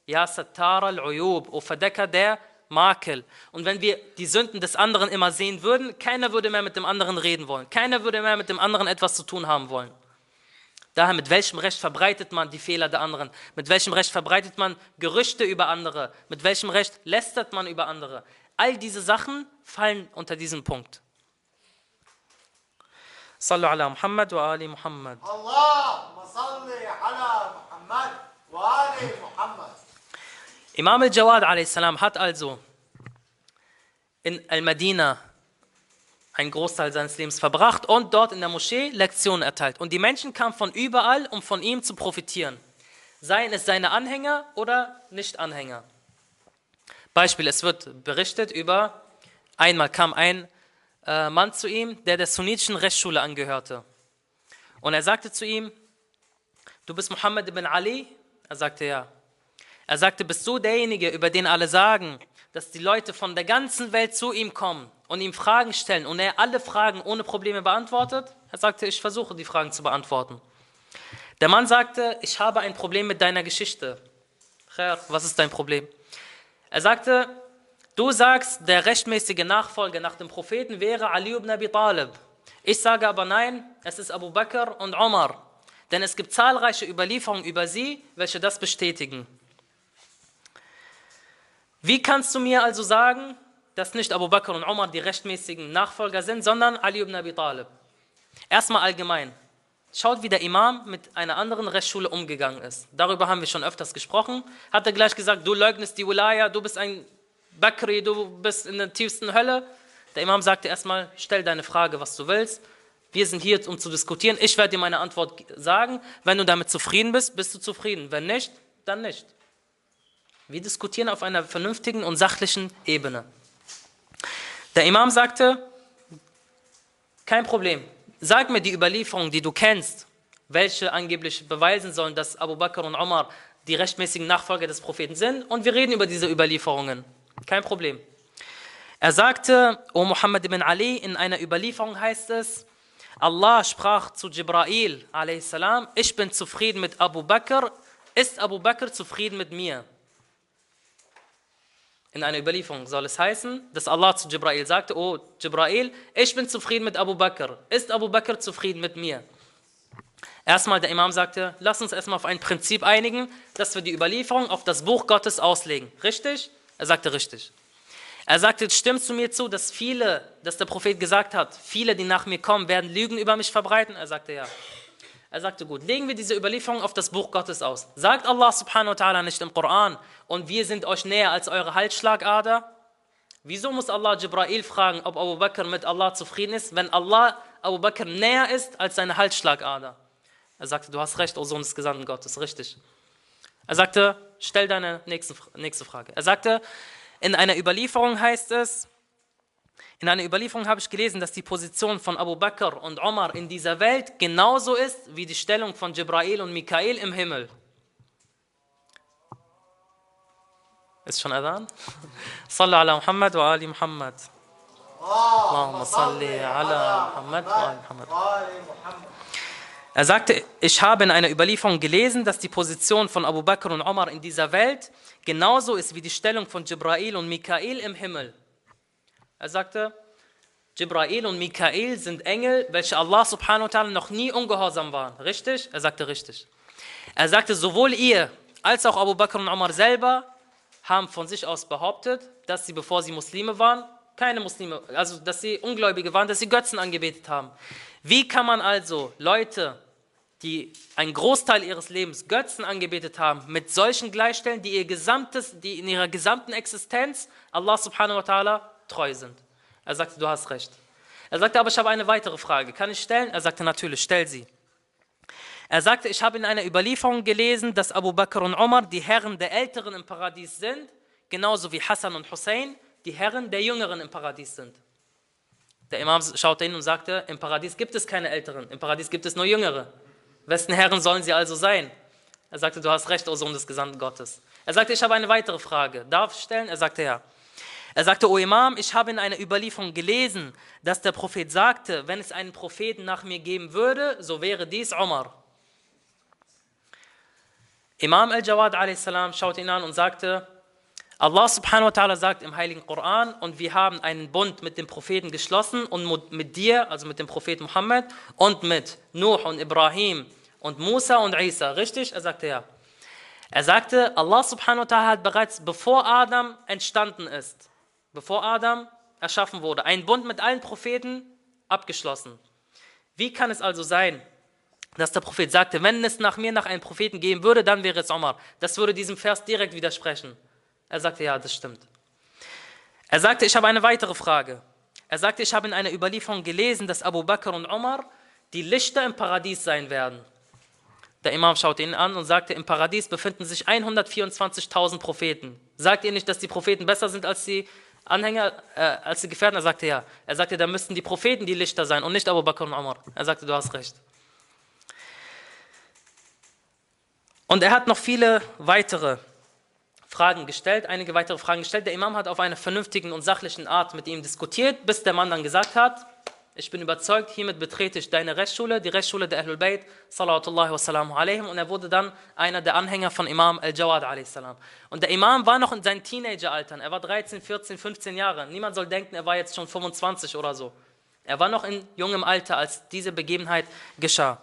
Ja, Sattar al-Uyub, o Verdecker der Makel. Und wenn wir die Sünden des anderen immer sehen würden, keiner würde mehr mit dem anderen reden wollen. Keiner würde mehr mit dem anderen etwas zu tun haben wollen. Daher, mit welchem Recht verbreitet man die Fehler der anderen? Mit welchem Recht verbreitet man Gerüchte über andere? Mit welchem Recht lästert man über andere? All diese Sachen fallen unter diesen Punkt. Sallu ala Muhammad wa ali Muhammad. اللهم صل على محمد وآل محمد Imam al-Jawad a.s. hat also in Al-Madina einen Großteil seines Lebens verbracht und dort in der Moschee Lektionen erteilt. Und die Menschen kamen von überall, um von ihm zu profitieren. Seien es seine Anhänger oder Nicht-Anhänger. Beispiel, es wird berichtet über, einmal kam ein äh, Mann zu ihm, der der sunnitischen Rechtsschule angehörte. Und er sagte zu ihm, du bist Muhammad ibn Ali? Er sagte ja. Er sagte, bist du derjenige, über den alle sagen, dass die Leute von der ganzen Welt zu ihm kommen und ihm Fragen stellen und er alle Fragen ohne Probleme beantwortet? Er sagte, ich versuche die Fragen zu beantworten. Der Mann sagte, ich habe ein Problem mit deiner Geschichte. Was ist dein Problem? Er sagte, du sagst, der rechtmäßige Nachfolger nach dem Propheten wäre Ali ibn Abi Talib. Ich sage aber nein, es ist Abu Bakr und Omar. Denn es gibt zahlreiche Überlieferungen über sie, welche das bestätigen. Wie kannst du mir also sagen, dass nicht Abu Bakr und Omar die rechtmäßigen Nachfolger sind, sondern Ali ibn Abi Talib? Erstmal allgemein. Schaut, wie der Imam mit einer anderen Rechtsschule umgegangen ist. Darüber haben wir schon öfters gesprochen. Hat er gleich gesagt, du leugnest die Wilaya, du bist ein Bakri, du bist in der tiefsten Hölle. Der Imam sagte erstmal, stell deine Frage, was du willst. Wir sind hier, um zu diskutieren. Ich werde dir meine Antwort sagen. Wenn du damit zufrieden bist, bist du zufrieden. Wenn nicht, dann nicht. Wir diskutieren auf einer vernünftigen und sachlichen Ebene. Der Imam sagte, kein Problem. Sag mir die Überlieferung, die du kennst, welche angeblich beweisen sollen, dass Abu Bakr und Omar die rechtmäßigen Nachfolger des Propheten sind, und wir reden über diese Überlieferungen. Kein Problem. Er sagte, O Muhammad ibn Ali, in einer Überlieferung heißt es, Allah sprach zu Jibrail, a.s., ich bin zufrieden mit Abu Bakr, ist Abu Bakr zufrieden mit mir? In einer Überlieferung soll es heißen, dass Allah zu Jibrail sagte, oh Jibrail, ich bin zufrieden mit Abu Bakr. Ist Abu Bakr zufrieden mit mir? Erstmal der Imam sagte, lass uns erstmal auf ein Prinzip einigen, dass wir die Überlieferung auf das Buch Gottes auslegen. Richtig? Er sagte richtig. Er sagte, stimmst du mir zu, dass viele, dass der Prophet gesagt hat, viele, die nach mir kommen, werden Lügen über mich verbreiten? Er sagte ja. Er sagte, gut, legen wir diese Überlieferung auf das Buch Gottes aus. Sagt Allah subhanahu wa ta'ala nicht im Koran, und wir sind euch näher als eure Halsschlagader? Wieso muss Allah Jibrail fragen, ob Abu Bakr mit Allah zufrieden ist, wenn Allah Abu Bakr näher ist als seine Halsschlagader? Er sagte, du hast recht, O Sohn des Gesandten Gottes, richtig. Er sagte, stell deine nächste, nächste Frage. Er sagte, in einer Überlieferung heißt es, in einer Überlieferung habe ich gelesen, dass die Position von Abu Bakr und Omar in dieser Welt genauso ist wie die Stellung von Jibrail und Michael im Himmel. Ist schon Adhan? Salla ala Muhammad wa ali Muhammad. Allahumma salli ala Muhammad wa ali Muhammad. Er sagte, ich habe in einer Überlieferung gelesen, dass die Position von Abu Bakr und Omar in dieser Welt genauso ist wie die Stellung von Jibrail und Mikael im Himmel. Er sagte, Jibrail und Mikael sind Engel, welche Allah subhanahu wa ta'ala noch nie ungehorsam waren. Richtig? Er sagte richtig. Er sagte, sowohl ihr als auch Abu Bakr und Omar selber haben von sich aus behauptet, dass sie, bevor sie Muslime waren, keine Muslime, also dass sie Ungläubige waren, dass sie Götzen angebetet haben. Wie kann man also Leute, die einen Großteil ihres Lebens Götzen angebetet haben, mit solchen gleichstellen, die ihr gesamtes, die in ihrer gesamten Existenz Allah subhanahu wa ta'ala treu sind? Er sagte, du hast recht. Er sagte, aber ich habe eine weitere Frage. Kann ich stellen? Er sagte, natürlich, stell sie. Er sagte, ich habe in einer Überlieferung gelesen, dass Abu Bakr und Omar die Herren der Älteren im Paradies sind, genauso wie Hassan und Hussein die Herren der Jüngeren im Paradies sind. Der Imam schaute hin und sagte, im Paradies gibt es keine Älteren, im Paradies gibt es nur Jüngere. Wessen Herren sollen sie also sein? Er sagte, du hast recht, O Sohn des Gesandten Gottes. Er sagte, ich habe eine weitere Frage. Darf ich stellen? Er sagte, ja. Er sagte, O Imam, ich habe in einer Überlieferung gelesen, dass der Prophet sagte, wenn es einen Propheten nach mir geben würde, so wäre dies Omar. Imam al-Jawad a.s. schaute ihn an und sagte, Allah subhanahu wa ta'ala sagt im Heiligen Koran, und wir haben einen Bund mit dem Propheten geschlossen und mit dir, also mit dem Propheten Muhammad, und mit Nuh und Ibrahim und Musa und Isa. Richtig? Er sagte ja. Er sagte, Allah subhanahu wa ta'ala hat bereits bevor Adam entstanden ist, bevor Adam erschaffen wurde, einen Bund mit allen Propheten abgeschlossen. Wie kann es also sein, dass der Prophet sagte, wenn es nach mir nach einem Propheten geben würde, dann wäre es Omar. Das würde diesem Vers direkt widersprechen. Er sagte, ja, das stimmt. Er sagte, ich habe eine weitere Frage. Er sagte, ich habe in einer Überlieferung gelesen, dass Abu Bakr und Omar die Lichter im Paradies sein werden. Der Imam schaute ihn an und sagte, im Paradies befinden sich 124.000 Propheten. Sagt ihr nicht, dass die Propheten besser sind als die Anhänger, äh, als die Gefährten? Er sagte, ja. Er sagte, da müssten die Propheten die Lichter sein und nicht Abu Bakr und Omar. Er sagte, du hast recht. Und er hat noch viele weitere Fragen gestellt, einige weitere Fragen gestellt. Der Imam hat auf einer vernünftigen und sachlichen Art mit ihm diskutiert, bis der Mann dann gesagt hat, ich bin überzeugt, hiermit betrete ich deine Rechtsschule, die Rechtsschule der Ahlul Bayt, salawatullahi wassalamu alaihim. Und er wurde dann einer der Anhänger von Imam al-Jawad salam. Und der Imam war noch in seinen Teenageraltern. Er war 13, 14, 15 Jahre. Niemand soll denken, er war jetzt schon 25 oder so. Er war noch in jungem Alter, als diese Begebenheit geschah.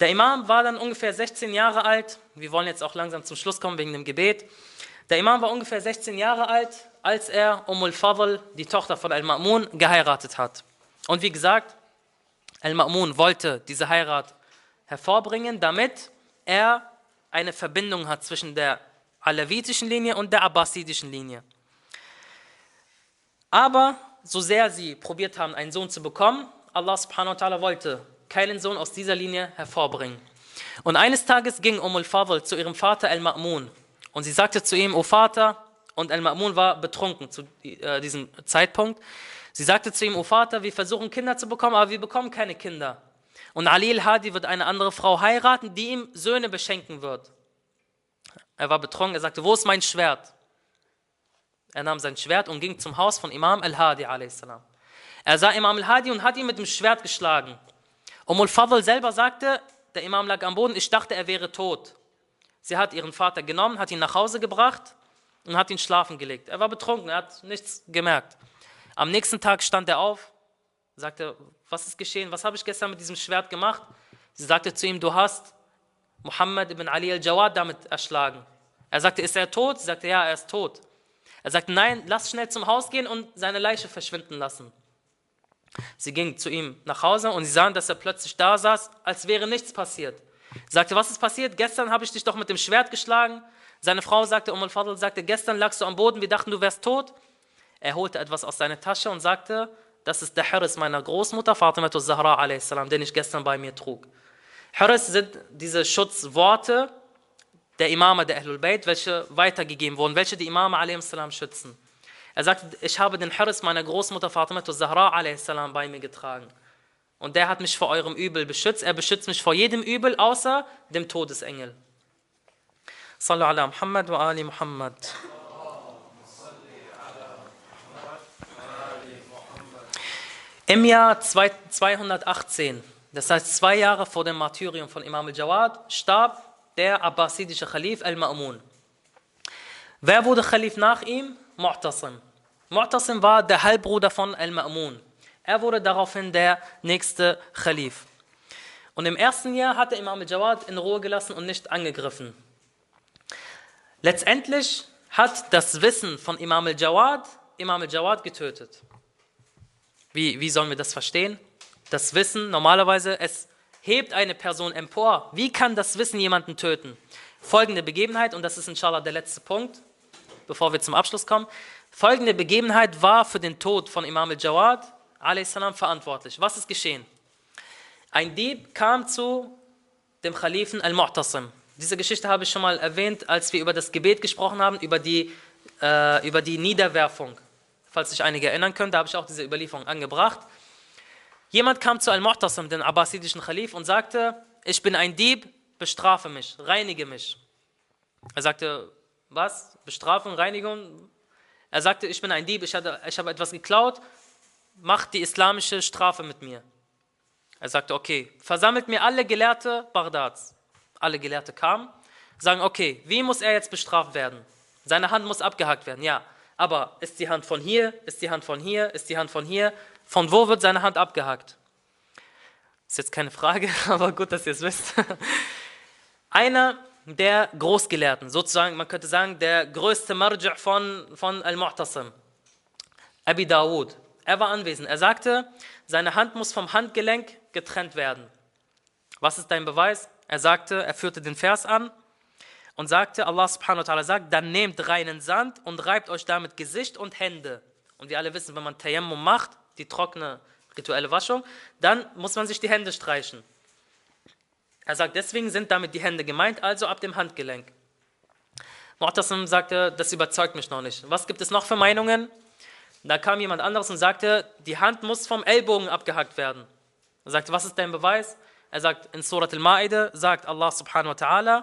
Der Imam war dann ungefähr 16 Jahre alt. Wir wollen jetzt auch langsam zum Schluss kommen wegen dem Gebet. Der Imam war ungefähr 16 Jahre alt, als er Umul Fadl, die Tochter von Al-Ma'mun, geheiratet hat. Und wie gesagt, Al-Ma'mun wollte diese Heirat hervorbringen, damit er eine Verbindung hat zwischen der alawitischen Linie und der abbasidischen Linie. Aber so sehr sie probiert haben, einen Sohn zu bekommen, Allah subhanahu wa ta'ala wollte keinen Sohn aus dieser Linie hervorbringen. Und eines Tages ging Umm al-Fadl zu ihrem Vater Al-Ma'mun und sie sagte zu ihm, O Vater, und Al-Ma'mun war betrunken zu äh, diesem Zeitpunkt. Sie sagte zu ihm, O Vater, wir versuchen Kinder zu bekommen, aber wir bekommen keine Kinder. Und Ali al-Hadi wird eine andere Frau heiraten, die ihm Söhne beschenken wird. Er war betrunken, er sagte, wo ist mein Schwert? Er nahm sein Schwert und ging zum Haus von Imam al-Hadi Er sah Imam al-Hadi und hat ihn mit dem Schwert geschlagen. Umul Fadl selber sagte, der Imam lag am Boden, ich dachte, er wäre tot. Sie hat ihren Vater genommen, hat ihn nach Hause gebracht und hat ihn schlafen gelegt. Er war betrunken, er hat nichts gemerkt. Am nächsten Tag stand er auf, sagte, was ist geschehen, was habe ich gestern mit diesem Schwert gemacht? Sie sagte zu ihm, du hast Muhammad ibn Ali al-Jawad damit erschlagen. Er sagte, ist er tot? Sie sagte, ja, er ist tot. Er sagte, nein, lass schnell zum Haus gehen und seine Leiche verschwinden lassen. Sie ging zu ihm nach Hause und sie sahen, dass er plötzlich da saß, als wäre nichts passiert. Sie sagte, was ist passiert? Gestern habe ich dich doch mit dem Schwert geschlagen. Seine Frau sagte, Umm al-Fadl sagte, gestern lagst du am Boden, wir dachten, du wärst tot. Er holte etwas aus seiner Tasche und sagte, das ist der Harris meiner Großmutter, Fatima Zahra a.s., den ich gestern bei mir trug. Harris sind diese Schutzworte der Imame der Ahlul Bayt, welche weitergegeben wurden, welche die Imame a.s. schützen. Er sagte, ich habe den Hirs meiner Großmutter Fatima Zahra a.s. bei mir getragen. Und der hat mich vor eurem Übel beschützt. Er beschützt mich vor jedem Übel, außer dem Todesengel. Sallu ala Muhammad wa ali Muhammad. Im Jahr 218, das heißt zwei Jahre vor dem Martyrium von Imam al-Jawad, starb der abbasidische Khalif al-Ma'mun. Wer wurde Khalif nach ihm? Mu'tasim. Mu'tasim war der Halbbruder von al-Ma'mun. Er wurde daraufhin der nächste Khalif. Und im ersten Jahr hat er Imam al-Jawad in Ruhe gelassen und nicht angegriffen. Letztendlich hat das Wissen von Imam al-Jawad Imam al-Jawad getötet. Wie, wie sollen wir das verstehen? Das Wissen, normalerweise, es hebt eine Person empor. Wie kann das Wissen jemanden töten? Folgende Begebenheit, und das ist inshallah der letzte Punkt, bevor wir zum Abschluss kommen. Folgende Begebenheit war für den Tod von Imam al-Jawad a.s. verantwortlich. Was ist geschehen? Ein Dieb kam zu dem Khalifen al-Mu'tasim. Diese Geschichte habe ich schon mal erwähnt, als wir über das Gebet gesprochen haben, über die, äh, über die Niederwerfung. Falls sich einige erinnern können, da habe ich auch diese Überlieferung angebracht. Jemand kam zu al-Mu'tasim, den abbasidischen Khalif, und sagte, ich bin ein Dieb, bestrafe mich, reinige mich. Er sagte, was? Bestrafung, Reinigung? Er sagte, ich bin ein Dieb, ich, hatte, ich habe etwas geklaut, macht die islamische Strafe mit mir. Er sagte, okay, versammelt mir alle Gelehrte Bagdads. Alle Gelehrte kamen, sagen, okay, wie muss er jetzt bestraft werden? Seine Hand muss abgehakt werden, ja. Aber ist die Hand von hier, ist die Hand von hier, ist die Hand von hier? Von wo wird seine Hand abgehakt? Ist jetzt keine Frage, aber gut, dass ihr es wisst. Einer der Großgelehrten, sozusagen, man könnte sagen, der größte Marja' von, von Al-Mu'tasim, Abi Dawud. Er war anwesend. Er sagte, seine Hand muss vom Handgelenk getrennt werden. Was ist dein Beweis? Er sagte, er führte den Vers an und sagte, Allah subhanahu wa ta'ala sagt, dann nehmt reinen Sand und reibt euch damit Gesicht und Hände. Und wir alle wissen, wenn man Tayammum macht, die trockene rituelle Waschung, dann muss man sich die Hände streichen. Er sagt, deswegen sind damit die Hände gemeint, also ab dem Handgelenk. Mu'tasim sagte, das überzeugt mich noch nicht. Was gibt es noch für Meinungen? Da kam jemand anderes und sagte, die Hand muss vom Ellbogen abgehackt werden. Er sagte, was ist dein Beweis? Er sagt, in Surat al-Ma'ide sagt Allah subhanahu wa ta'ala,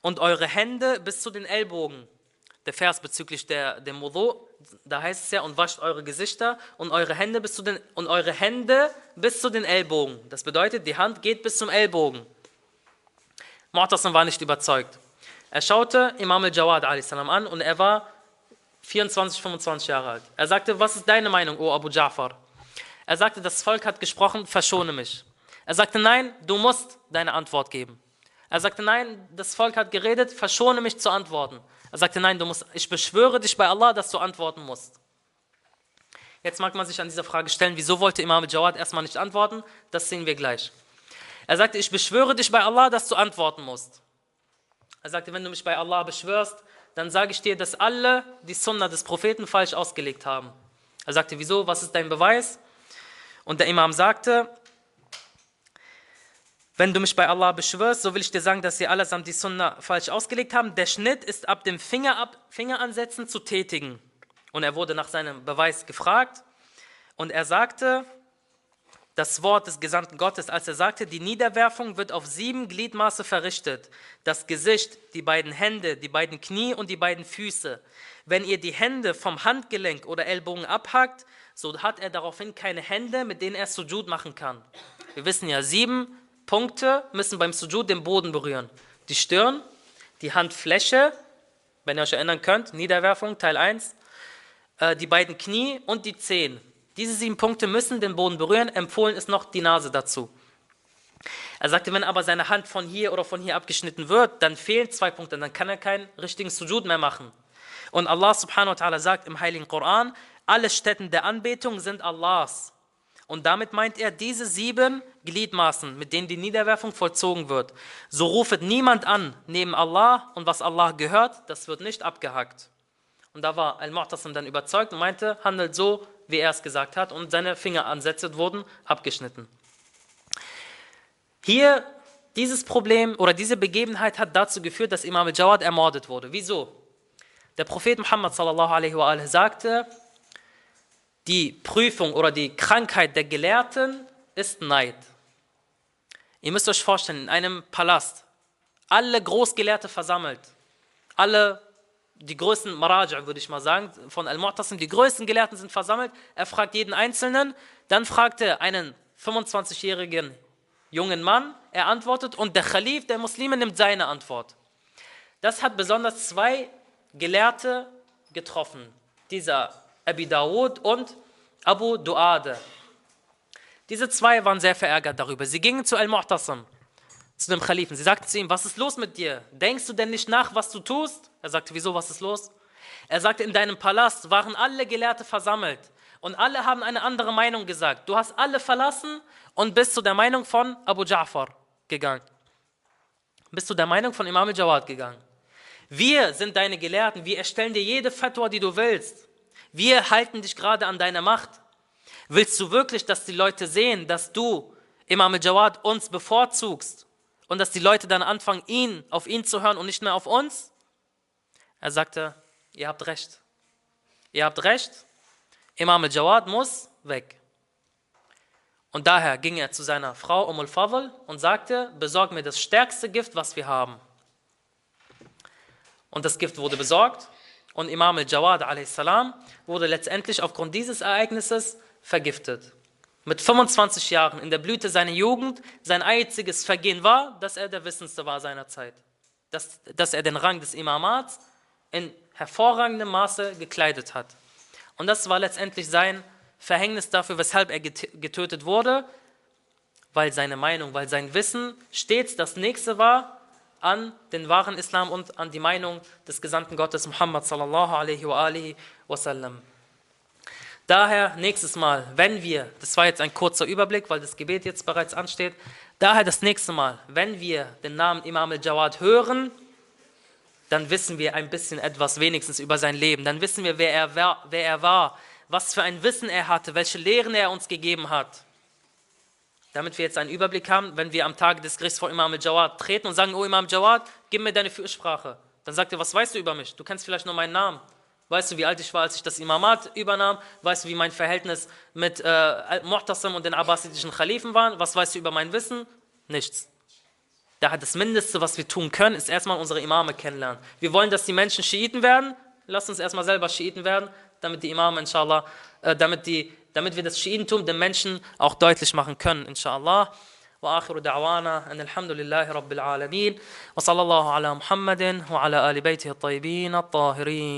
und eure Hände bis zu den Ellbogen. Der Vers bezüglich der, dem Wudu, da heißt es ja, und wascht eure Gesichter und eure Hände bis zu den, und eure Hände bis zu den Ellbogen. Das bedeutet, die Hand geht bis zum Ellbogen. Mu'tasim war nicht überzeugt. Er schaute Imam al-Jawad an und er war 24, 25 Jahre alt. Er sagte, was ist deine Meinung, O Abu Ja'far? Er sagte, das Volk hat gesprochen, verschone mich. Er sagte, nein, du musst deine Antwort geben. Er sagte, nein, das Volk hat geredet, verschone mich zu antworten. Er sagte, nein, du musst, ich beschwöre dich bei Allah, dass du antworten musst. Jetzt mag man sich an dieser Frage stellen, wieso wollte Imam al-Jawad erstmal nicht antworten? Das sehen wir gleich. Er sagte, ich beschwöre dich bei Allah, dass du antworten musst. Er sagte, wenn du mich bei Allah beschwörst, dann sage ich dir, dass alle die Sunna des Propheten falsch ausgelegt haben. Er sagte, wieso, was ist dein Beweis? Und der Imam sagte, wenn du mich bei Allah beschwörst, so will ich dir sagen, dass sie allesamt die Sunna falsch ausgelegt haben. Der Schnitt ist ab dem Finger ab, Fingeransetzen zu tätigen. Und er wurde nach seinem Beweis gefragt. Und er sagte, das Wort des Gesandten Gottes, als er sagte, die Niederwerfung wird auf sieben Gliedmaße verrichtet. Das Gesicht, die beiden Hände, die beiden Knie und die beiden Füße. Wenn ihr die Hände vom Handgelenk oder Ellbogen abhackt, so hat er daraufhin keine Hände, mit denen er Sujud machen kann. Wir wissen ja, sieben Punkte müssen beim Sujud den Boden berühren. Die Stirn, die Handfläche, wenn ihr euch erinnern könnt, Niederwerfung, Teil 1, äh, die beiden Knie und die Zehen. Diese sieben Punkte müssen den Boden berühren. Empfohlen ist noch die Nase dazu. Er sagte, wenn aber seine Hand von hier oder von hier abgeschnitten wird, dann fehlen zwei Punkte, dann kann er keinen richtigen Sujud mehr machen. Und Allah subhanahu wa ta'ala sagt im Heiligen Koran, alle Stätten der Anbetung sind Allahs. Und damit meint er diese sieben Gliedmaßen, mit denen die Niederwerfung vollzogen wird. So rufet niemand an neben Allah und was Allah gehört, das wird nicht abgehackt. Und da war Al-Mu'tasim dann überzeugt und meinte, handelt so, wie er es gesagt hat, und seine Fingeransätze wurden abgeschnitten. Hier, dieses Problem oder diese Begebenheit hat dazu geführt, dass Imam al-Jawad ermordet wurde. Wieso? Der Prophet Muhammad sallallahu alaihi wa alaihi sagte, die Prüfung oder die Krankheit der Gelehrten ist Neid. Ihr müsst euch vorstellen, in einem Palast, alle Großgelehrte versammelt. alle, die größten Maraja, würde ich mal sagen, von Al-Mu'tasim, die größten Gelehrten sind versammelt. Er fragt jeden Einzelnen. Dann fragt er einen 25-jährigen jungen Mann. Er antwortet und der Khalif der Muslime nimmt seine Antwort. Das hat besonders zwei Gelehrte getroffen. Dieser Abi Dawud und Abu Duade. Diese zwei waren sehr verärgert darüber. Sie gingen zu Al-Mu'tasim, zu dem Khalifen. Sie sagten zu ihm, was ist los mit dir? Denkst du denn nicht nach, was du tust? Er sagte, wieso, was ist los? Er sagte, in deinem Palast waren alle Gelehrte versammelt und alle haben eine andere Meinung gesagt. Du hast alle verlassen und bist zu der Meinung von Abu Ja'far gegangen. Bist zu der Meinung von Imam al-Jawad gegangen. Wir sind deine Gelehrten, wir erstellen dir jede Fatwa, die du willst. Wir halten dich gerade an deiner Macht. Willst du wirklich, dass die Leute sehen, dass du, Imam al-Jawad, uns bevorzugst und dass die Leute dann anfangen, ihn, auf ihn zu hören und nicht mehr auf uns? Er sagte, ihr habt recht. Ihr habt recht, Imam al-Jawad muss weg. Und daher ging er zu seiner Frau Umm al-Fadl und sagte, besorg mir das stärkste Gift, was wir haben. Und das Gift wurde besorgt und Imam al-Jawad wurde letztendlich aufgrund dieses Ereignisses vergiftet. Mit 25 Jahren in der Blüte seiner Jugend, sein einziges Vergehen war, dass er der Wissendste war seiner Zeit. Dass, dass er den Rang des Imamats in hervorragendem Maße gekleidet hat. Und das war letztendlich sein Verhängnis dafür, weshalb er getötet wurde, weil seine Meinung, weil sein Wissen stets das Nächste war an den wahren Islam und an die Meinung des Gesandten Gottes Muhammad sallallahu alaihi wa alihi wasallam. Daher nächstes Mal, wenn wir, das war jetzt ein kurzer Überblick, weil das Gebet jetzt bereits ansteht, daher das nächste Mal, wenn wir den Namen Imam al-Jawad hören, dann wissen wir ein bisschen etwas wenigstens über sein Leben. Dann wissen wir, wer er, war, wer er war, was für ein Wissen er hatte, welche Lehren er uns gegeben hat. Damit wir jetzt einen Überblick haben, wenn wir am Tag des Gerichts vor Imam al-Jawad treten und sagen, oh Imam Jawad, gib mir deine Fürsprache. Dann sagt er, was weißt du über mich? Du kennst vielleicht nur meinen Namen Weißt du, wie alt ich war, als ich das Imamat übernahm? Weißt du, wie mein Verhältnis mit äh, Muhtasim und den abbasidischen Khalifen war? Was weißt du über mein Wissen? Nichts. Daher das Mindeste, was wir tun können, ist erstmal unsere Imame kennenlernen. Wir wollen, dass die Menschen Schiiten werden. Lass uns erstmal selber Schiiten werden, damit die Imame, inshallah, äh, damit, die, damit wir das Schiitentum den Menschen auch deutlich machen können, inshallah. وآخر دعوانا أن الحمد لله رب العالمين وصلى الله على محمد وعلى آل بيته الطيبين الطاهرين